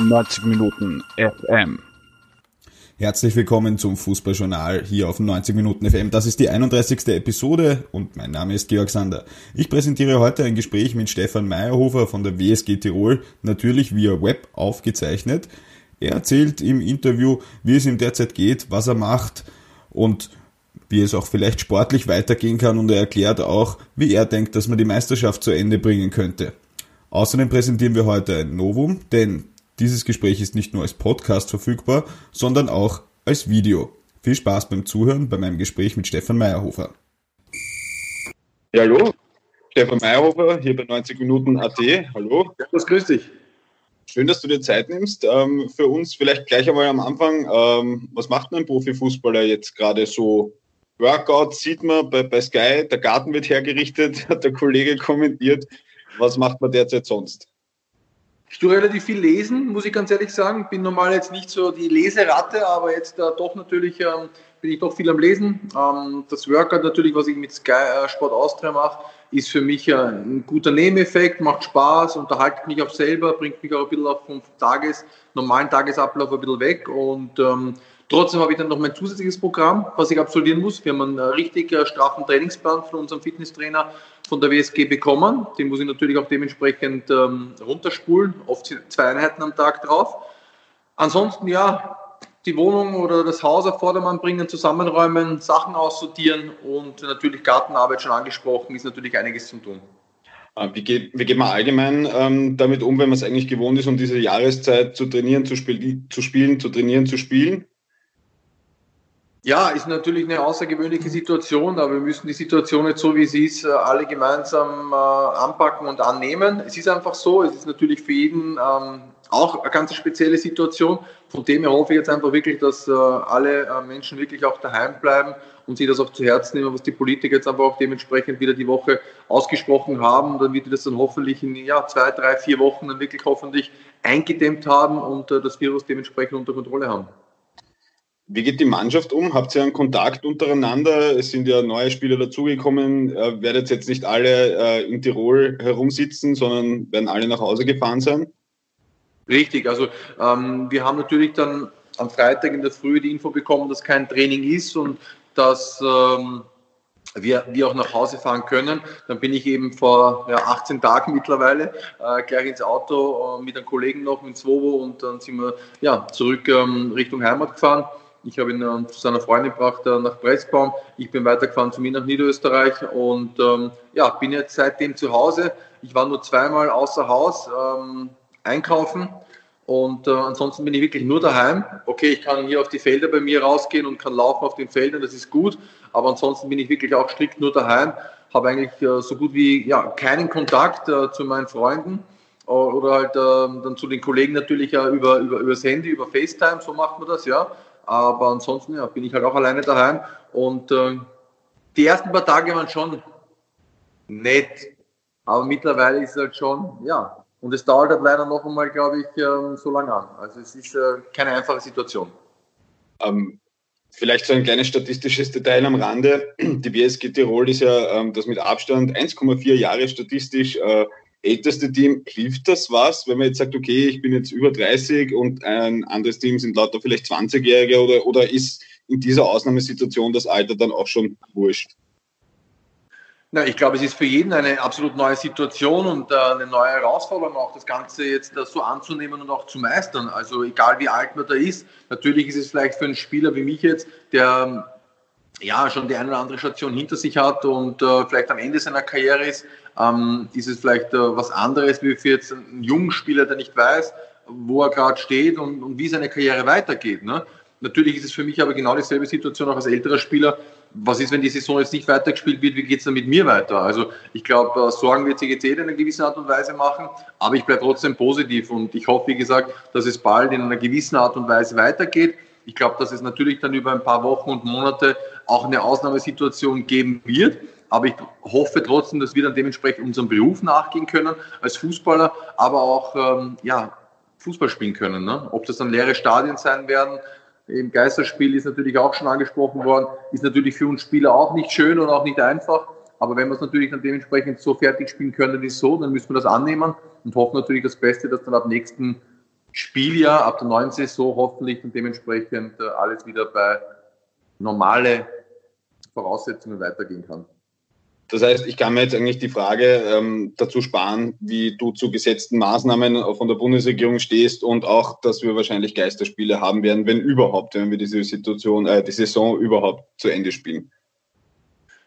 90 Minuten FM. Herzlich willkommen zum Fußballjournal hier auf 90 Minuten FM. Das ist die 31. Episode und mein Name ist Georg Sander. Ich präsentiere heute ein Gespräch mit Stefan Meyerhofer von der WSG Tirol, natürlich via Web aufgezeichnet. Er erzählt im Interview, wie es ihm derzeit geht, was er macht und wie es auch vielleicht sportlich weitergehen kann und er erklärt auch, wie er denkt, dass man die Meisterschaft zu Ende bringen könnte. Außerdem präsentieren wir heute ein Novum, denn dieses Gespräch ist nicht nur als Podcast verfügbar, sondern auch als Video. Viel Spaß beim Zuhören bei meinem Gespräch mit Stefan Meyerhofer. Ja, hallo, Stefan Meyerhofer hier bei 90 Minuten AT. Hallo. Ja, das grüß dich. Schön, dass du dir Zeit nimmst. Ähm, für uns vielleicht gleich einmal am Anfang, ähm, was macht ein Profifußballer jetzt gerade so? Workout sieht man bei, bei Sky, der Garten wird hergerichtet, hat der Kollege kommentiert. Was macht man derzeit sonst? Ich tue relativ viel lesen, muss ich ganz ehrlich sagen. Bin normal jetzt nicht so die Leseratte, aber jetzt äh, doch natürlich ähm, bin ich doch viel am Lesen. Ähm, das Workout natürlich, was ich mit Sky äh, Sport Austria mache, ist für mich äh, ein guter Nebeneffekt, macht Spaß, unterhaltet mich auch selber, bringt mich auch ein bisschen auch vom Tages, normalen Tagesablauf ein bisschen weg und ähm, Trotzdem habe ich dann noch mein zusätzliches Programm, was ich absolvieren muss. Wir haben einen äh, richtig äh, straffen Trainingsplan von unserem Fitnesstrainer von der WSG bekommen. Den muss ich natürlich auch dementsprechend ähm, runterspulen, oft zwei Einheiten am Tag drauf. Ansonsten ja, die Wohnung oder das Haus auf Vordermann bringen, zusammenräumen, Sachen aussortieren und natürlich Gartenarbeit schon angesprochen, ist natürlich einiges zu tun. Ah, wie geht, wie geht man allgemein ähm, damit um, wenn man es eigentlich gewohnt ist, um diese Jahreszeit zu trainieren, zu, spiel zu spielen, zu trainieren, zu spielen? Ja, ist natürlich eine außergewöhnliche Situation, aber wir müssen die Situation jetzt so, wie sie ist, äh, alle gemeinsam äh, anpacken und annehmen. Es ist einfach so, es ist natürlich für jeden ähm, auch eine ganz spezielle Situation. Von dem her hoffe ich jetzt einfach wirklich, dass äh, alle Menschen wirklich auch daheim bleiben und sich das auch zu Herzen nehmen, was die Politiker jetzt einfach auch dementsprechend wieder die Woche ausgesprochen haben. Dann wird das dann hoffentlich in ja, zwei, drei, vier Wochen dann wirklich hoffentlich eingedämmt haben und das Virus dementsprechend unter Kontrolle haben. Wie geht die Mannschaft um? Habt ihr einen Kontakt untereinander? Es sind ja neue Spieler dazugekommen. Äh, werdet jetzt nicht alle äh, in Tirol herumsitzen, sondern werden alle nach Hause gefahren sein? Richtig, also ähm, wir haben natürlich dann am Freitag in der Früh die Info bekommen, dass kein Training ist und dass ähm, wir, wir auch nach Hause fahren können. Dann bin ich eben vor ja, 18 Tagen mittlerweile äh, gleich ins Auto äh, mit einem Kollegen noch, mit Swobo und dann sind wir ja, zurück ähm, Richtung Heimat gefahren. Ich habe ihn äh, zu seiner Freundin gebracht äh, nach Pressbaum. Ich bin weitergefahren zu mir nach Niederösterreich und ähm, ja, bin jetzt seitdem zu Hause. Ich war nur zweimal außer Haus ähm, einkaufen und äh, ansonsten bin ich wirklich nur daheim. Okay, ich kann hier auf die Felder bei mir rausgehen und kann laufen auf den Feldern, das ist gut. Aber ansonsten bin ich wirklich auch strikt nur daheim. Habe eigentlich äh, so gut wie ja, keinen Kontakt äh, zu meinen Freunden äh, oder halt ähm, dann zu den Kollegen natürlich ja über, über, übers Handy, über FaceTime, so macht man das, ja. Aber ansonsten ja, bin ich halt auch alleine daheim. Und äh, die ersten paar Tage waren schon nett. Aber mittlerweile ist es halt schon, ja. Und es dauert halt leider noch einmal, glaube ich, äh, so lange an. Also es ist äh, keine einfache Situation. Ähm, vielleicht so ein kleines statistisches Detail am Rande. Die BSG Tirol ist ja ähm, das mit Abstand 1,4 Jahre statistisch äh, älteste Team, hilft das was, wenn man jetzt sagt, okay, ich bin jetzt über 30 und ein anderes Team sind lauter vielleicht 20-Jährige oder, oder ist in dieser Ausnahmesituation das Alter dann auch schon wurscht? Na, ich glaube, es ist für jeden eine absolut neue Situation und äh, eine neue Herausforderung, auch das Ganze jetzt äh, so anzunehmen und auch zu meistern. Also egal wie alt man da ist, natürlich ist es vielleicht für einen Spieler wie mich jetzt, der ja schon die eine oder andere Station hinter sich hat und äh, vielleicht am Ende seiner Karriere ist, ähm, ist es vielleicht äh, was anderes wie für jetzt einen jungen Spieler, der nicht weiß, wo er gerade steht und, und, wie seine Karriere weitergeht. Ne? Natürlich ist es für mich aber genau dieselbe Situation auch als älterer Spieler. Was ist, wenn die Saison jetzt nicht weitergespielt wird? Wie geht es dann mit mir weiter? Also ich glaube, äh, Sorgen wird sich jetzt jeder in einer gewissen Art und Weise machen, aber ich bleibe trotzdem positiv und ich hoffe, wie gesagt, dass es bald in einer gewissen Art und Weise weitergeht. Ich glaube, dass es natürlich dann über ein paar Wochen und Monate auch eine Ausnahmesituation geben wird. Aber ich hoffe trotzdem, dass wir dann dementsprechend unserem Beruf nachgehen können als Fußballer, aber auch ähm, ja, Fußball spielen können. Ne? Ob das dann leere Stadien sein werden, im Geisterspiel ist natürlich auch schon angesprochen worden, ist natürlich für uns Spieler auch nicht schön und auch nicht einfach. Aber wenn wir es natürlich dann dementsprechend so fertig spielen können, wie so, dann müssen wir das annehmen und hoffen natürlich das Beste, dass dann ab nächsten Spieljahr, ab der neuen Saison hoffentlich und dementsprechend äh, alles wieder bei normale Voraussetzungen weitergehen kann. Das heißt, ich kann mir jetzt eigentlich die Frage ähm, dazu sparen, wie du zu gesetzten Maßnahmen von der Bundesregierung stehst und auch, dass wir wahrscheinlich Geisterspiele haben werden, wenn überhaupt, wenn wir diese Situation, äh, die Saison überhaupt zu Ende spielen.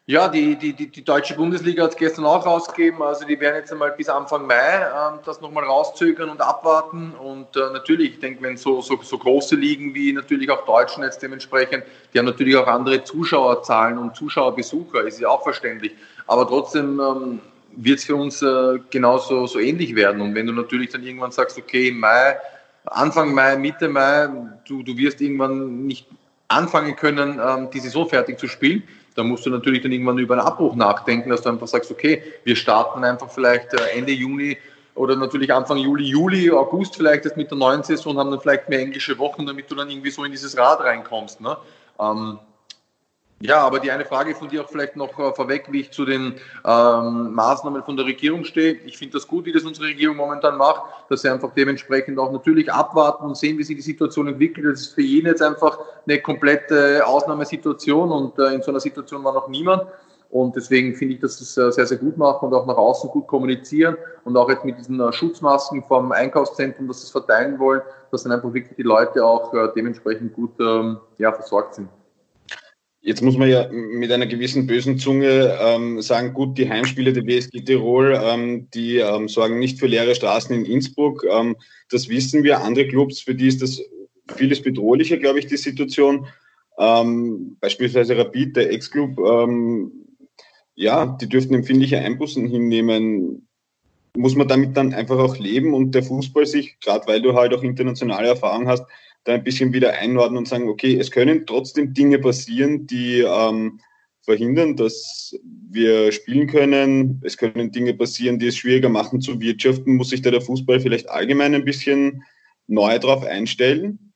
Ja, die, die, die, die deutsche Bundesliga hat es gestern auch rausgegeben. Also die werden jetzt einmal bis Anfang Mai ähm, das nochmal rauszögern und abwarten. Und äh, natürlich, ich denke, wenn so, so, so große Ligen wie natürlich auch Deutschen jetzt dementsprechend, die haben natürlich auch andere Zuschauerzahlen und Zuschauerbesucher, ist ja auch verständlich. Aber trotzdem ähm, wird es für uns äh, genauso so ähnlich werden. Und wenn du natürlich dann irgendwann sagst, okay, im Mai, Anfang Mai, Mitte Mai, du, du wirst irgendwann nicht anfangen können, ähm, die Saison fertig zu spielen, da musst du natürlich dann irgendwann über einen Abbruch nachdenken, dass du einfach sagst, okay, wir starten einfach vielleicht äh, Ende Juni oder natürlich Anfang Juli, Juli, August vielleicht jetzt mit der neuen Saison, haben dann vielleicht mehr englische Wochen, damit du dann irgendwie so in dieses Rad reinkommst. Ne? Ähm, ja, aber die eine Frage von dir auch vielleicht noch äh, vorweg, wie ich zu den ähm, Maßnahmen von der Regierung stehe. Ich finde das gut, wie das unsere Regierung momentan macht, dass sie einfach dementsprechend auch natürlich abwarten und sehen, wie sich die Situation entwickelt. Das ist für jeden jetzt einfach eine komplette Ausnahmesituation und äh, in so einer Situation war noch niemand. Und deswegen finde ich, dass sie es äh, sehr, sehr gut machen und auch nach außen gut kommunizieren und auch jetzt mit diesen äh, Schutzmasken vom Einkaufszentrum, dass sie es verteilen wollen, dass dann einfach wirklich die Leute auch dementsprechend gut ähm, ja, versorgt sind. Jetzt muss man ja mit einer gewissen bösen Zunge ähm, sagen, gut, die Heimspiele der WSG Tirol, ähm, die ähm, sorgen nicht für leere Straßen in Innsbruck. Ähm, das wissen wir. Andere Clubs, für die ist das vieles bedrohlicher, glaube ich, die Situation. Ähm, beispielsweise Rapid, der Ex-Club, ähm, ja, die dürften empfindliche Einbußen hinnehmen. Muss man damit dann einfach auch leben und der Fußball sich, gerade weil du halt auch internationale Erfahrung hast, da ein bisschen wieder einordnen und sagen, okay, es können trotzdem Dinge passieren, die ähm, verhindern, dass wir spielen können. Es können Dinge passieren, die es schwieriger machen zu wirtschaften. Muss sich da der Fußball vielleicht allgemein ein bisschen neu darauf einstellen?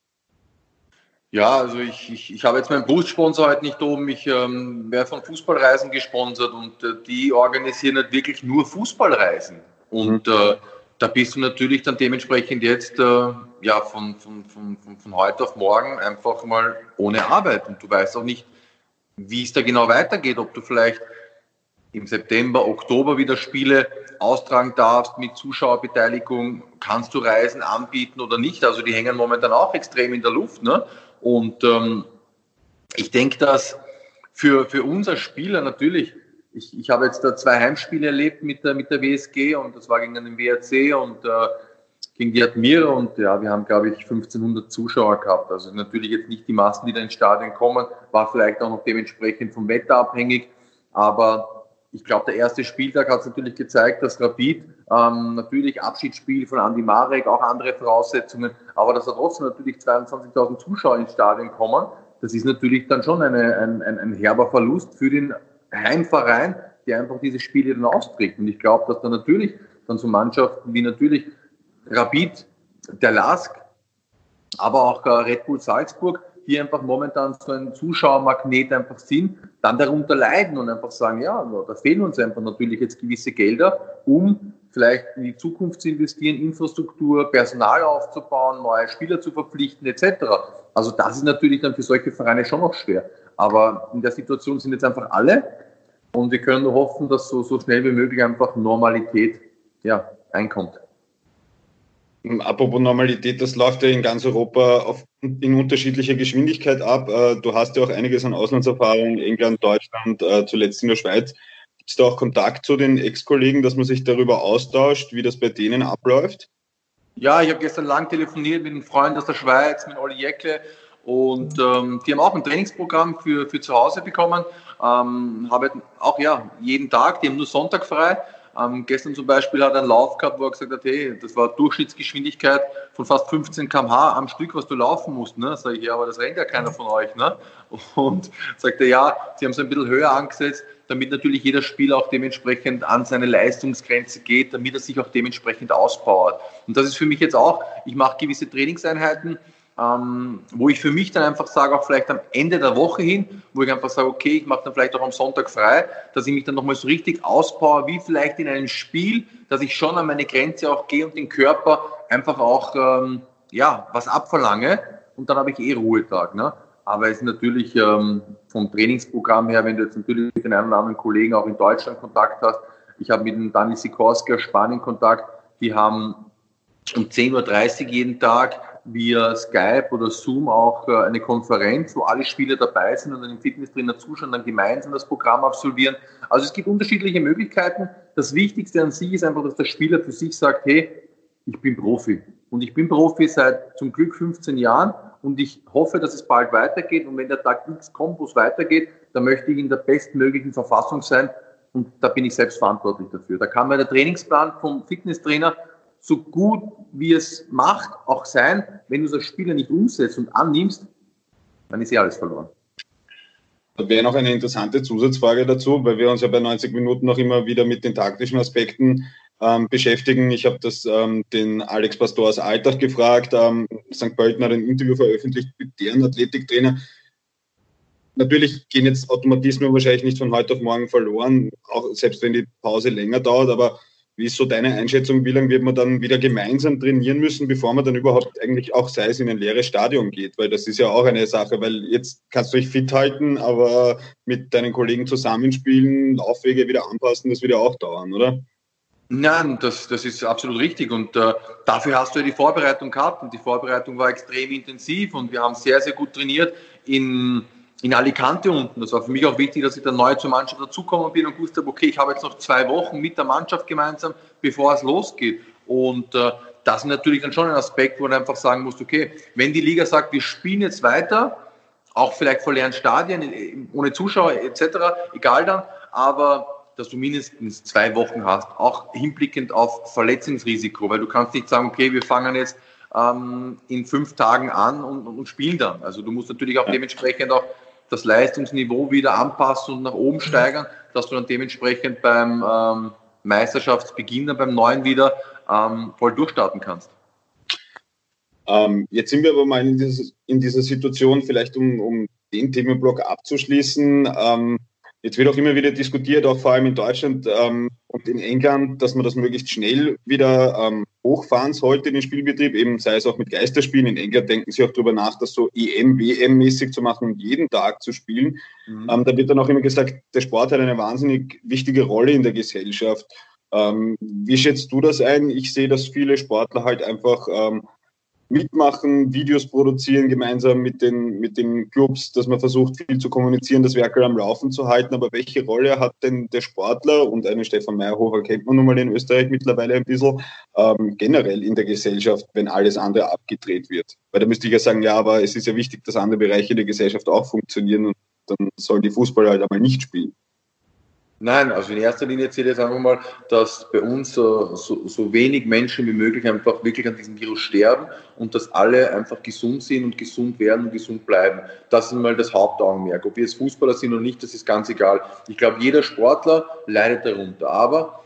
Ja, also ich, ich, ich habe jetzt meinen Bussponsor heute nicht oben. Ich ähm, werde von Fußballreisen gesponsert und äh, die organisieren halt wirklich nur Fußballreisen. Und mhm. äh, da bist du natürlich dann dementsprechend jetzt äh, ja, von, von, von, von, heute auf morgen einfach mal ohne Arbeit. Und du weißt auch nicht, wie es da genau weitergeht, ob du vielleicht im September, Oktober wieder Spiele austragen darfst mit Zuschauerbeteiligung, kannst du Reisen anbieten oder nicht. Also die hängen momentan auch extrem in der Luft. Ne? Und ähm, ich denke, dass für, für uns als Spieler natürlich ich, ich habe jetzt da zwei Heimspiele erlebt mit der, mit der WSG und das war gegen den WRC und äh, gegen die Admira und ja, wir haben, glaube ich, 1500 Zuschauer gehabt. Also natürlich jetzt nicht die Massen, die da ins Stadion kommen, war vielleicht auch noch dementsprechend vom Wetter abhängig, aber ich glaube, der erste Spieltag hat es natürlich gezeigt, dass Rapid ähm, natürlich Abschiedsspiel von Andi Marek, auch andere Voraussetzungen, aber dass da trotzdem natürlich 22.000 Zuschauer ins Stadion kommen, das ist natürlich dann schon eine, ein, ein, ein herber Verlust für den Heimverein, der einfach diese Spiele dann austrägt. Und ich glaube, dass da natürlich dann so Mannschaften wie natürlich Rapid, der Lask, aber auch äh, Red Bull Salzburg, die einfach momentan so ein Zuschauermagnet einfach sind, dann darunter leiden und einfach sagen, ja, da fehlen uns einfach natürlich jetzt gewisse Gelder, um vielleicht in die Zukunft zu investieren, Infrastruktur, Personal aufzubauen, neue Spieler zu verpflichten etc. Also das ist natürlich dann für solche Vereine schon noch schwer. Aber in der Situation sind jetzt einfach alle und wir können nur hoffen, dass so, so schnell wie möglich einfach Normalität ja, einkommt. Apropos Normalität, das läuft ja in ganz Europa auf, in unterschiedlicher Geschwindigkeit ab. Äh, du hast ja auch einiges an Auslandserfahrung, England, Deutschland, äh, zuletzt in der Schweiz. Gibt es da auch Kontakt zu den Ex-Kollegen, dass man sich darüber austauscht, wie das bei denen abläuft? Ja, ich habe gestern lang telefoniert mit einem Freund aus der Schweiz, mit Olli Jäckle. Und ähm, die haben auch ein Trainingsprogramm für, für zu Hause bekommen. Ähm, haben auch ja jeden Tag, die haben nur Sonntag frei. Ähm, gestern zum Beispiel hat er einen Lauf gehabt, wo er gesagt hat, hey, das war Durchschnittsgeschwindigkeit von fast 15 km/h am Stück, was du laufen musst. Ne? Sag ich, ja, aber das rennt ja keiner von euch. Ne? Und sagt er, ja, sie haben es ein bisschen höher angesetzt, damit natürlich jeder Spieler auch dementsprechend an seine Leistungsgrenze geht, damit er sich auch dementsprechend ausbaut. Und das ist für mich jetzt auch, ich mache gewisse Trainingseinheiten, ähm, wo ich für mich dann einfach sage, auch vielleicht am Ende der Woche hin, wo ich einfach sage, okay, ich mache dann vielleicht auch am Sonntag frei, dass ich mich dann nochmal so richtig ausbaue, wie vielleicht in einem Spiel, dass ich schon an meine Grenze auch gehe und den Körper einfach auch ähm, ja, was abverlange und dann habe ich eh Ruhetag. Ne? Aber es ist natürlich ähm, vom Trainingsprogramm her, wenn du jetzt natürlich mit den einen oder anderen Kollegen auch in Deutschland Kontakt hast, ich habe mit dem Dani Sikorski aus Spanien Kontakt, die haben um 10.30 Uhr jeden Tag via Skype oder Zoom auch äh, eine Konferenz, wo alle Spieler dabei sind und im Fitnesstrainer zuschauen, dann gemeinsam das Programm absolvieren. Also es gibt unterschiedliche Möglichkeiten. Das Wichtigste an sich ist einfach, dass der Spieler für sich sagt, hey, ich bin Profi. Und ich bin Profi seit zum Glück 15 Jahren und ich hoffe, dass es bald weitergeht. Und wenn der Tag X es weitergeht, dann möchte ich in der bestmöglichen Verfassung sein. Und da bin ich selbst verantwortlich dafür. Da kann mir der Trainingsplan vom Fitnesstrainer so gut wie es macht auch sein, wenn du als Spieler nicht umsetzt und annimmst, dann ist eh alles verloren. Da wäre noch eine interessante Zusatzfrage dazu, weil wir uns ja bei 90 Minuten noch immer wieder mit den taktischen Aspekten ähm, beschäftigen. Ich habe das ähm, den Alex Pastor aus Alltag gefragt. Ähm, St. Pölten hat ein Interview veröffentlicht mit deren Athletiktrainer. Natürlich gehen jetzt Automatismen wahrscheinlich nicht von heute auf morgen verloren, auch selbst wenn die Pause länger dauert, aber wie ist so deine Einschätzung? Wie lange wird man dann wieder gemeinsam trainieren müssen, bevor man dann überhaupt eigentlich auch sei es in ein leeres Stadion geht? Weil das ist ja auch eine Sache, weil jetzt kannst du dich fit halten, aber mit deinen Kollegen zusammenspielen, Laufwege wieder anpassen, das wird ja auch dauern, oder? Nein, das, das ist absolut richtig und äh, dafür hast du ja die Vorbereitung gehabt und die Vorbereitung war extrem intensiv und wir haben sehr, sehr gut trainiert in, in Alicante unten. Das war für mich auch wichtig, dass ich dann neu zur Mannschaft dazugekommen bin und wusste, okay, ich habe jetzt noch zwei Wochen mit der Mannschaft gemeinsam, bevor es losgeht. Und äh, das ist natürlich dann schon ein Aspekt, wo du einfach sagen musst, okay, wenn die Liga sagt, wir spielen jetzt weiter, auch vielleicht vor leeren Stadien, ohne Zuschauer etc., egal dann, aber dass du mindestens zwei Wochen hast, auch hinblickend auf Verletzungsrisiko, weil du kannst nicht sagen, okay, wir fangen jetzt ähm, in fünf Tagen an und, und, spielen dann. Also du musst natürlich auch dementsprechend auch das Leistungsniveau wieder anpassen und nach oben steigern, dass du dann dementsprechend beim ähm, Meisterschaftsbeginn, beim neuen wieder ähm, voll durchstarten kannst. Ähm, jetzt sind wir aber mal in, dieses, in dieser Situation, vielleicht um, um den Themenblock abzuschließen. Ähm, Jetzt wird auch immer wieder diskutiert, auch vor allem in Deutschland ähm, und in England, dass man das möglichst schnell wieder ähm, hochfahren sollte, den Spielbetrieb, eben sei es auch mit Geisterspielen. In England denken sie auch darüber nach, das so EM, WM-mäßig zu machen und jeden Tag zu spielen. Mhm. Ähm, da wird dann auch immer gesagt, der Sport hat eine wahnsinnig wichtige Rolle in der Gesellschaft. Ähm, wie schätzt du das ein? Ich sehe, dass viele Sportler halt einfach ähm, mitmachen, Videos produzieren gemeinsam mit den, mit den Clubs, dass man versucht, viel zu kommunizieren, das Werk am Laufen zu halten. Aber welche Rolle hat denn der Sportler und einen Stefan Meyerhofer kennt man nun mal in Österreich mittlerweile ein bisschen, ähm, generell in der Gesellschaft, wenn alles andere abgedreht wird? Weil da müsste ich ja sagen, ja, aber es ist ja wichtig, dass andere Bereiche der Gesellschaft auch funktionieren und dann sollen die Fußballer halt einmal nicht spielen. Nein, also in erster Linie zählt jetzt einfach mal, dass bei uns so, so, wenig Menschen wie möglich einfach wirklich an diesem Virus sterben und dass alle einfach gesund sind und gesund werden und gesund bleiben. Das ist mal das Hauptaugenmerk. Ob wir jetzt Fußballer sind oder nicht, das ist ganz egal. Ich glaube, jeder Sportler leidet darunter. Aber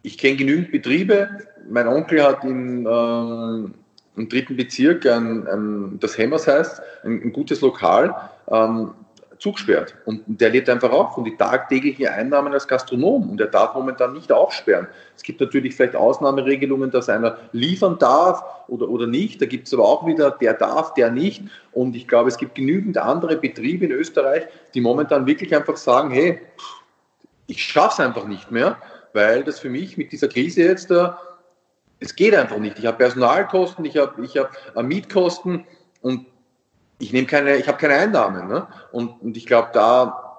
ich kenne genügend Betriebe. Mein Onkel hat in, äh, im dritten Bezirk ein, ein, das Hemmers heißt, ein, ein gutes Lokal. Ähm, zugesperrt. Und der lebt einfach auch von die tagtäglichen Einnahmen als Gastronom und er darf momentan nicht aufsperren. Es gibt natürlich vielleicht Ausnahmeregelungen, dass einer liefern darf oder, oder nicht. Da gibt es aber auch wieder, der darf, der nicht. Und ich glaube, es gibt genügend andere Betriebe in Österreich, die momentan wirklich einfach sagen, hey, ich schaffe es einfach nicht mehr, weil das für mich mit dieser Krise jetzt, äh, es geht einfach nicht. Ich habe Personalkosten, ich habe ich hab äh, Mietkosten und ich nehme keine, ich habe keine Einnahmen. Ne? Und, und ich glaube, da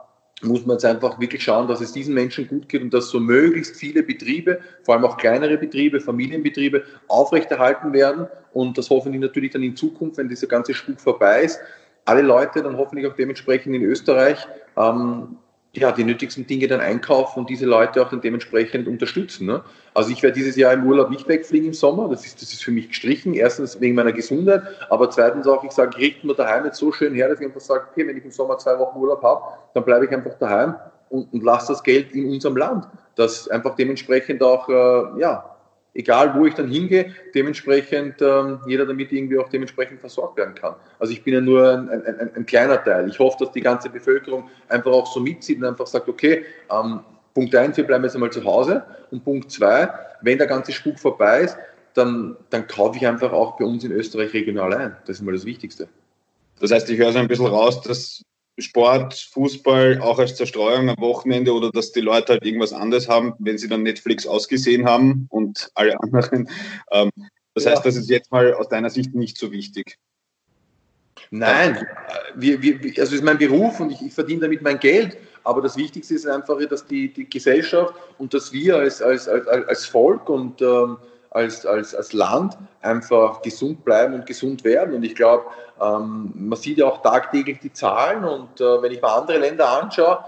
muss man jetzt einfach wirklich schauen, dass es diesen Menschen gut geht und dass so möglichst viele Betriebe, vor allem auch kleinere Betriebe, Familienbetriebe, aufrechterhalten werden und das hoffentlich natürlich dann in Zukunft, wenn dieser ganze Spuk vorbei ist, alle Leute dann hoffentlich auch dementsprechend in Österreich ähm, ja, die nötigsten Dinge dann einkaufen und diese Leute auch dann dementsprechend unterstützen. Ne? Also ich werde dieses Jahr im Urlaub nicht wegfliegen im Sommer, das ist, das ist für mich gestrichen. Erstens wegen meiner Gesundheit, aber zweitens auch, ich sage, richten wir daheim jetzt so schön her, dass ich einfach sage, okay, wenn ich im Sommer zwei Wochen Urlaub habe, dann bleibe ich einfach daheim und, und lasse das Geld in unserem Land. Das einfach dementsprechend auch, äh, ja, egal wo ich dann hingehe, dementsprechend ähm, jeder damit irgendwie auch dementsprechend versorgt werden kann. Also ich bin ja nur ein, ein, ein, ein, kleiner Teil. Ich hoffe, dass die ganze Bevölkerung einfach auch so mitzieht und einfach sagt, okay, ähm, Punkt eins, wir bleiben jetzt einmal zu Hause und Punkt zwei, wenn der ganze Spuk vorbei ist, dann, dann kaufe ich einfach auch bei uns in Österreich regional ein. Das ist mal das Wichtigste. Das heißt, ich höre so ein bisschen raus, dass Sport, Fußball auch als Zerstreuung am Wochenende oder dass die Leute halt irgendwas anderes haben, wenn sie dann Netflix ausgesehen haben und alle anderen. Ähm, das ja. heißt, das ist jetzt mal aus deiner Sicht nicht so wichtig. Nein, wir, wir, also es ist mein Beruf und ich, ich, verdiene damit mein Geld. Aber das Wichtigste ist einfach, dass die, die Gesellschaft und dass wir als, als, als, als Volk und ähm, als, als, als Land einfach gesund bleiben und gesund werden. Und ich glaube, ähm, man sieht ja auch tagtäglich die Zahlen und äh, wenn ich mal andere Länder anschaue,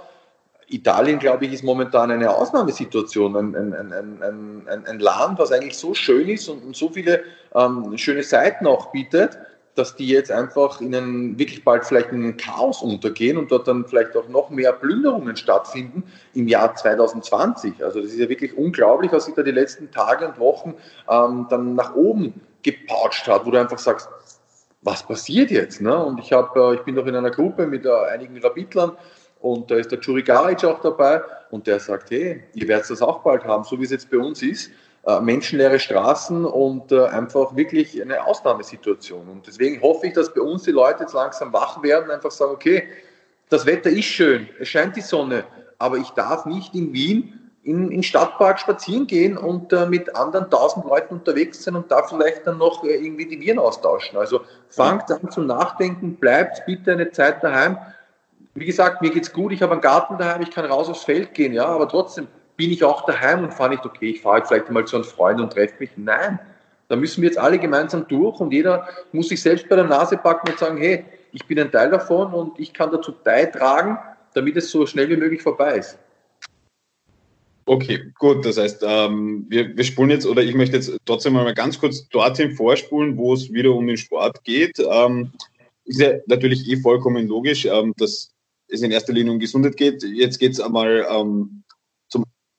Italien, glaube ich, ist momentan eine Ausnahmesituation. Ein, ein, ein, ein, Land, was eigentlich so schön ist und, und so viele ähm, schöne Seiten auch bietet, dass die jetzt einfach in einen, wirklich bald vielleicht in ein Chaos untergehen und dort dann vielleicht auch noch mehr Plünderungen stattfinden im Jahr 2020. Also das ist ja wirklich unglaublich, was sich da die letzten Tage und Wochen ähm, dann nach oben gepautscht hat, wo du einfach sagst, was passiert jetzt? Ne? Und ich, hab, äh, ich bin doch in einer Gruppe mit äh, einigen Rabitlern und da ist der Churigaric auch dabei und der sagt, hey, ihr werdet das auch bald haben, so wie es jetzt bei uns ist äh, menschenleere Straßen und äh, einfach wirklich eine Ausnahmesituation. Und deswegen hoffe ich, dass bei uns die Leute jetzt langsam wach werden, einfach sagen, okay, das Wetter ist schön, es scheint die Sonne, aber ich darf nicht in Wien in, in Stadtpark spazieren gehen und äh, mit anderen tausend Leuten unterwegs sein und da vielleicht dann noch äh, irgendwie die Viren austauschen. Also fangt an zum Nachdenken, bleibt bitte eine Zeit daheim. Wie gesagt, mir geht's gut, ich habe einen Garten daheim, ich kann raus aufs Feld gehen, ja, aber trotzdem bin ich auch daheim und fahre nicht, okay, ich fahre jetzt vielleicht mal zu einem Freund und treffe mich. Nein, da müssen wir jetzt alle gemeinsam durch und jeder muss sich selbst bei der Nase packen und sagen, hey, ich bin ein Teil davon und ich kann dazu beitragen, damit es so schnell wie möglich vorbei ist. Okay, gut. Das heißt, ähm, wir, wir spulen jetzt, oder ich möchte jetzt trotzdem mal ganz kurz dorthin vorspulen, wo es wieder um den Sport geht. Ähm, ist ja natürlich eh vollkommen logisch, ähm, dass es in erster Linie um Gesundheit geht. Jetzt geht es einmal ähm,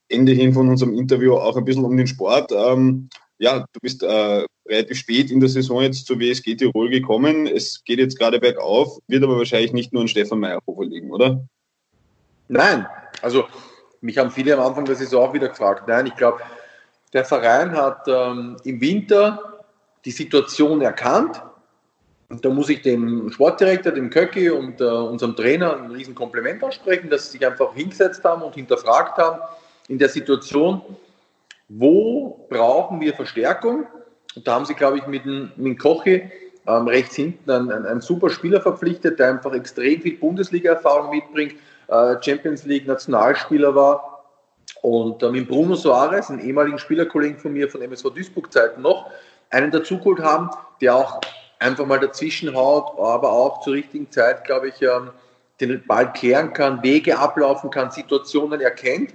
Ende hin von unserem Interview auch ein bisschen um den Sport. Ähm, ja, du bist äh, relativ spät in der Saison jetzt zur WSG Tirol gekommen. Es geht jetzt gerade bergauf, wird aber wahrscheinlich nicht nur an Stefan Meyerhofer liegen, oder? Nein, also mich haben viele am Anfang der Saison auch wieder gefragt. Nein, ich glaube, der Verein hat ähm, im Winter die Situation erkannt. Und da muss ich dem Sportdirektor, dem Köcki und äh, unserem Trainer ein riesen Kompliment aussprechen, dass sie sich einfach hingesetzt haben und hinterfragt haben, in der Situation, wo brauchen wir Verstärkung? Und da haben sie, glaube ich, mit dem, mit Kochi ähm, rechts hinten einen, einen, einen, super Spieler verpflichtet, der einfach extrem viel Bundesliga-Erfahrung mitbringt, äh, Champions League Nationalspieler war. Und äh, mit Bruno Soares, einem ehemaligen Spielerkollegen von mir von MSV Duisburg-Zeiten noch, einen dazugeholt haben, der auch einfach mal dazwischen haut, aber auch zur richtigen Zeit, glaube ich, ähm, den Ball klären kann, Wege ablaufen kann, Situationen erkennt.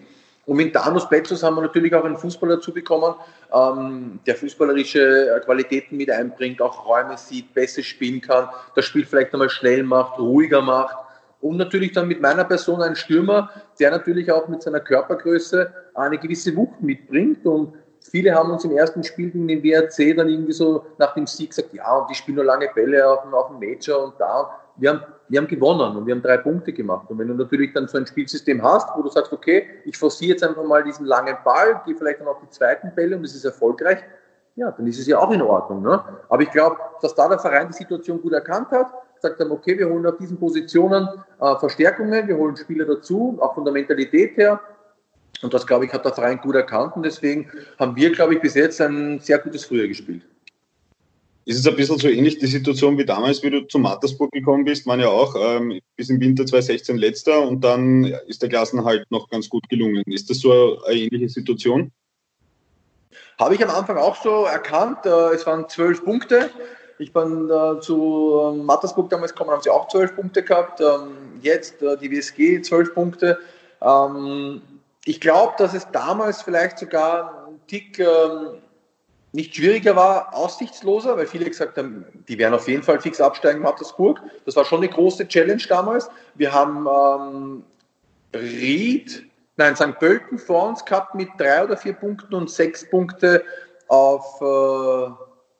Und mit Danos Betzos haben wir natürlich auch einen Fußballer dazu bekommen, ähm, der fußballerische Qualitäten mit einbringt, auch Räume sieht, besser spielen kann, das Spiel vielleicht einmal schnell macht, ruhiger macht. Und natürlich dann mit meiner Person einen Stürmer, der natürlich auch mit seiner Körpergröße eine gewisse Wucht mitbringt. Und viele haben uns im ersten Spiel gegen den WRC dann irgendwie so nach dem Sieg gesagt, ja, und die spielen nur lange Bälle auf, auf dem Major und da. Wir haben wir haben gewonnen und wir haben drei Punkte gemacht. Und wenn du natürlich dann so ein Spielsystem hast, wo du sagst, okay, ich forciere jetzt einfach mal diesen langen Ball, gehe vielleicht dann auf die zweiten Bälle und es ist erfolgreich, ja, dann ist es ja auch in Ordnung. Ne? Aber ich glaube, dass da der Verein die Situation gut erkannt hat, sagt dann, okay, wir holen auf diesen Positionen äh, Verstärkungen, wir holen Spieler dazu, auch von der Mentalität her. Und das, glaube ich, hat der Verein gut erkannt und deswegen haben wir, glaube ich, bis jetzt ein sehr gutes Frühjahr gespielt. Ist es ein bisschen so ähnlich die Situation wie damals, wie du zu Mattersburg gekommen bist, waren ja auch ähm, bis im Winter 2016 letzter und dann ist der Klassenhalt noch ganz gut gelungen. Ist das so eine ähnliche Situation? Habe ich am Anfang auch so erkannt. Äh, es waren zwölf Punkte. Ich bin äh, zu ähm, Mattersburg damals gekommen, haben sie auch zwölf Punkte gehabt. Ähm, jetzt äh, die WSG zwölf Punkte. Ähm, ich glaube, dass es damals vielleicht sogar ein Tick nicht schwieriger war, aussichtsloser, weil viele gesagt haben, die werden auf jeden Fall fix absteigen, Mattersburg. Das war schon eine große Challenge damals. Wir haben ähm, Ried, nein, St. Pölten vor uns gehabt mit drei oder vier Punkten und sechs Punkte auf äh,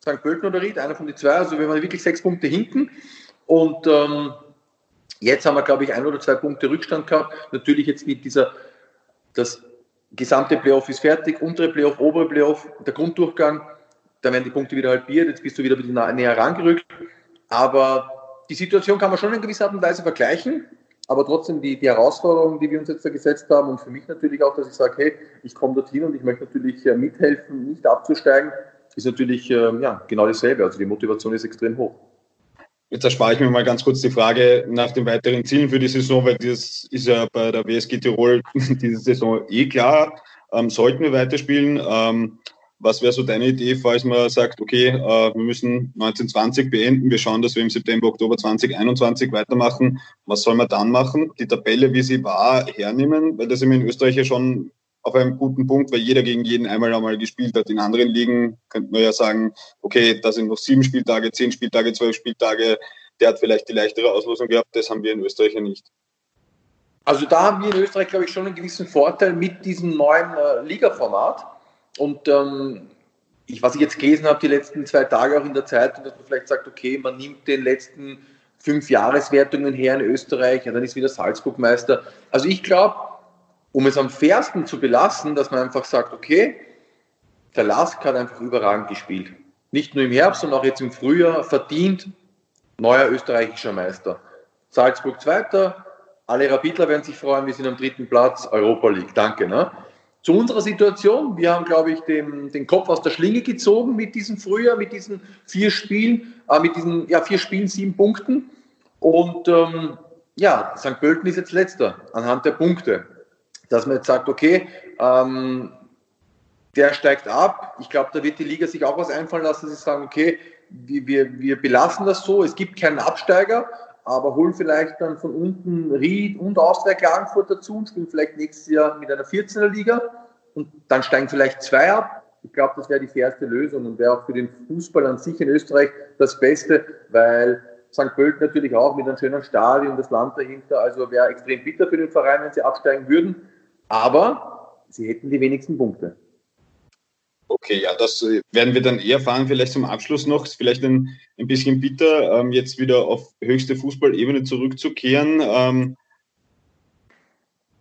St. Pölten oder Ried, einer von den zwei. Also wir waren wirklich sechs Punkte hinten. Und ähm, jetzt haben wir, glaube ich, ein oder zwei Punkte Rückstand gehabt. Natürlich jetzt mit dieser, das gesamte Playoff ist fertig, untere Playoff, obere Playoff, der Grunddurchgang. dann werden die Punkte wieder halbiert, jetzt bist du wieder ein bisschen näher rangerückt. Aber die Situation kann man schon in gewisser Art und Weise vergleichen, aber trotzdem die, die Herausforderung, die wir uns jetzt da gesetzt haben und für mich natürlich auch, dass ich sage, hey, ich komme dorthin und ich möchte natürlich äh, mithelfen, nicht abzusteigen, ist natürlich ähm, ja, genau dasselbe. Also die Motivation ist extrem hoch. Jetzt erspare ich mir mal ganz kurz die Frage nach den weiteren Zielen für die Saison, weil das ist ja bei der WSG Tirol diese Saison eh klar. Ähm, sollten wir weiterspielen? Ähm, was wäre so deine Idee, falls man sagt, okay, äh, wir müssen 1920 beenden, wir schauen, dass wir im September, Oktober 2021 weitermachen. Was soll man dann machen? Die Tabelle, wie sie war, hernehmen, weil das ist in Österreich ja schon auf einem guten Punkt, weil jeder gegen jeden einmal einmal gespielt hat. In anderen Ligen könnte man ja sagen, okay, da sind noch sieben Spieltage, zehn Spieltage, zwölf Spieltage. Der hat vielleicht die leichtere Auslosung gehabt. Das haben wir in Österreich ja nicht. Also da haben wir in Österreich, glaube ich, schon einen gewissen Vorteil mit diesem neuen äh, Liga-Format. Und ähm, ich, was ich jetzt gelesen habe, die letzten zwei Tage auch in der Zeitung, dass man vielleicht sagt, okay, man nimmt den letzten fünf Jahreswertungen her in Österreich, ja, dann ist wieder Salzburg Meister. Also ich glaube, um es am fairsten zu belassen, dass man einfach sagt, okay, der Lask hat einfach überragend gespielt. Nicht nur im Herbst, sondern auch jetzt im Frühjahr verdient neuer österreichischer Meister. Salzburg Zweiter, alle Rapidler werden sich freuen, wir sind am dritten Platz, Europa League. Danke. Ne? Zu unserer Situation, wir haben, glaube ich, den, den Kopf aus der Schlinge gezogen mit diesem Frühjahr, mit diesen vier Spielen, äh, mit diesen ja, vier Spielen, sieben Punkten. Und ähm, ja, St. Pölten ist jetzt letzter anhand der Punkte dass man jetzt sagt, okay, ähm, der steigt ab. Ich glaube, da wird die Liga sich auch was einfallen lassen, dass sie sagen, okay, wir, wir, belassen das so, es gibt keinen Absteiger, aber holen vielleicht dann von unten Ried und Austria Klagenfurt dazu und spielen vielleicht nächstes Jahr mit einer 14er Liga und dann steigen vielleicht zwei ab. Ich glaube, das wäre die fairste Lösung und wäre auch für den Fußball an sich in Österreich das Beste, weil St. Pölten natürlich auch mit einem schönen Stadion, das Land dahinter, also wäre extrem bitter für den Verein, wenn sie absteigen würden aber sie hätten die wenigsten Punkte. Okay, ja, das äh, werden wir dann eher erfahren. Vielleicht zum Abschluss noch, vielleicht ein, ein bisschen bitter, ähm, jetzt wieder auf höchste Fußballebene zurückzukehren. Ähm,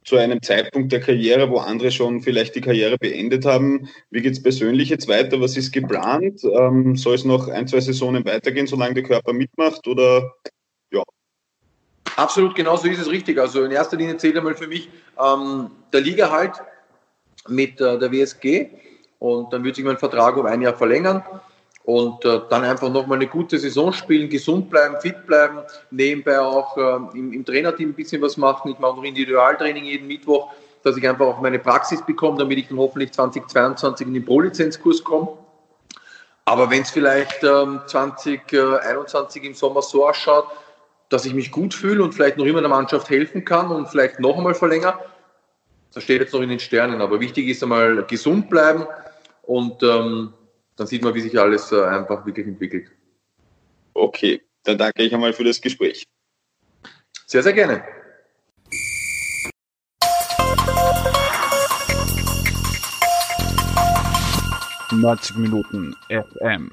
zu einem Zeitpunkt der Karriere, wo andere schon vielleicht die Karriere beendet haben. Wie geht es persönlich jetzt weiter? Was ist geplant? Ähm, soll es noch ein, zwei Saisonen weitergehen, solange der Körper mitmacht? Oder Absolut, genau so ist es richtig. Also in erster Linie zählt einmal für mich ähm, der Liga halt mit äh, der WSG und dann wird sich mein Vertrag um ein Jahr verlängern und äh, dann einfach nochmal eine gute Saison spielen, gesund bleiben, fit bleiben, nebenbei auch äh, im, im, Trainerteam ein bisschen was machen. Ich mache noch Individualtraining jeden Mittwoch, dass ich einfach auch meine Praxis bekomme, damit ich dann hoffentlich 2022 in den Pro-Lizenzkurs komme. Aber wenn es vielleicht ähm, 2021 im Sommer so ausschaut, dass ich mich gut fühle und vielleicht noch immer der Mannschaft helfen kann und vielleicht noch einmal verlängere. Das steht jetzt noch in den Sternen, aber wichtig ist einmal gesund bleiben und ähm, dann sieht man, wie sich alles äh, einfach wirklich entwickelt. Okay, dann danke ich einmal für das Gespräch. Sehr, sehr gerne. Neunzig Minuten FM.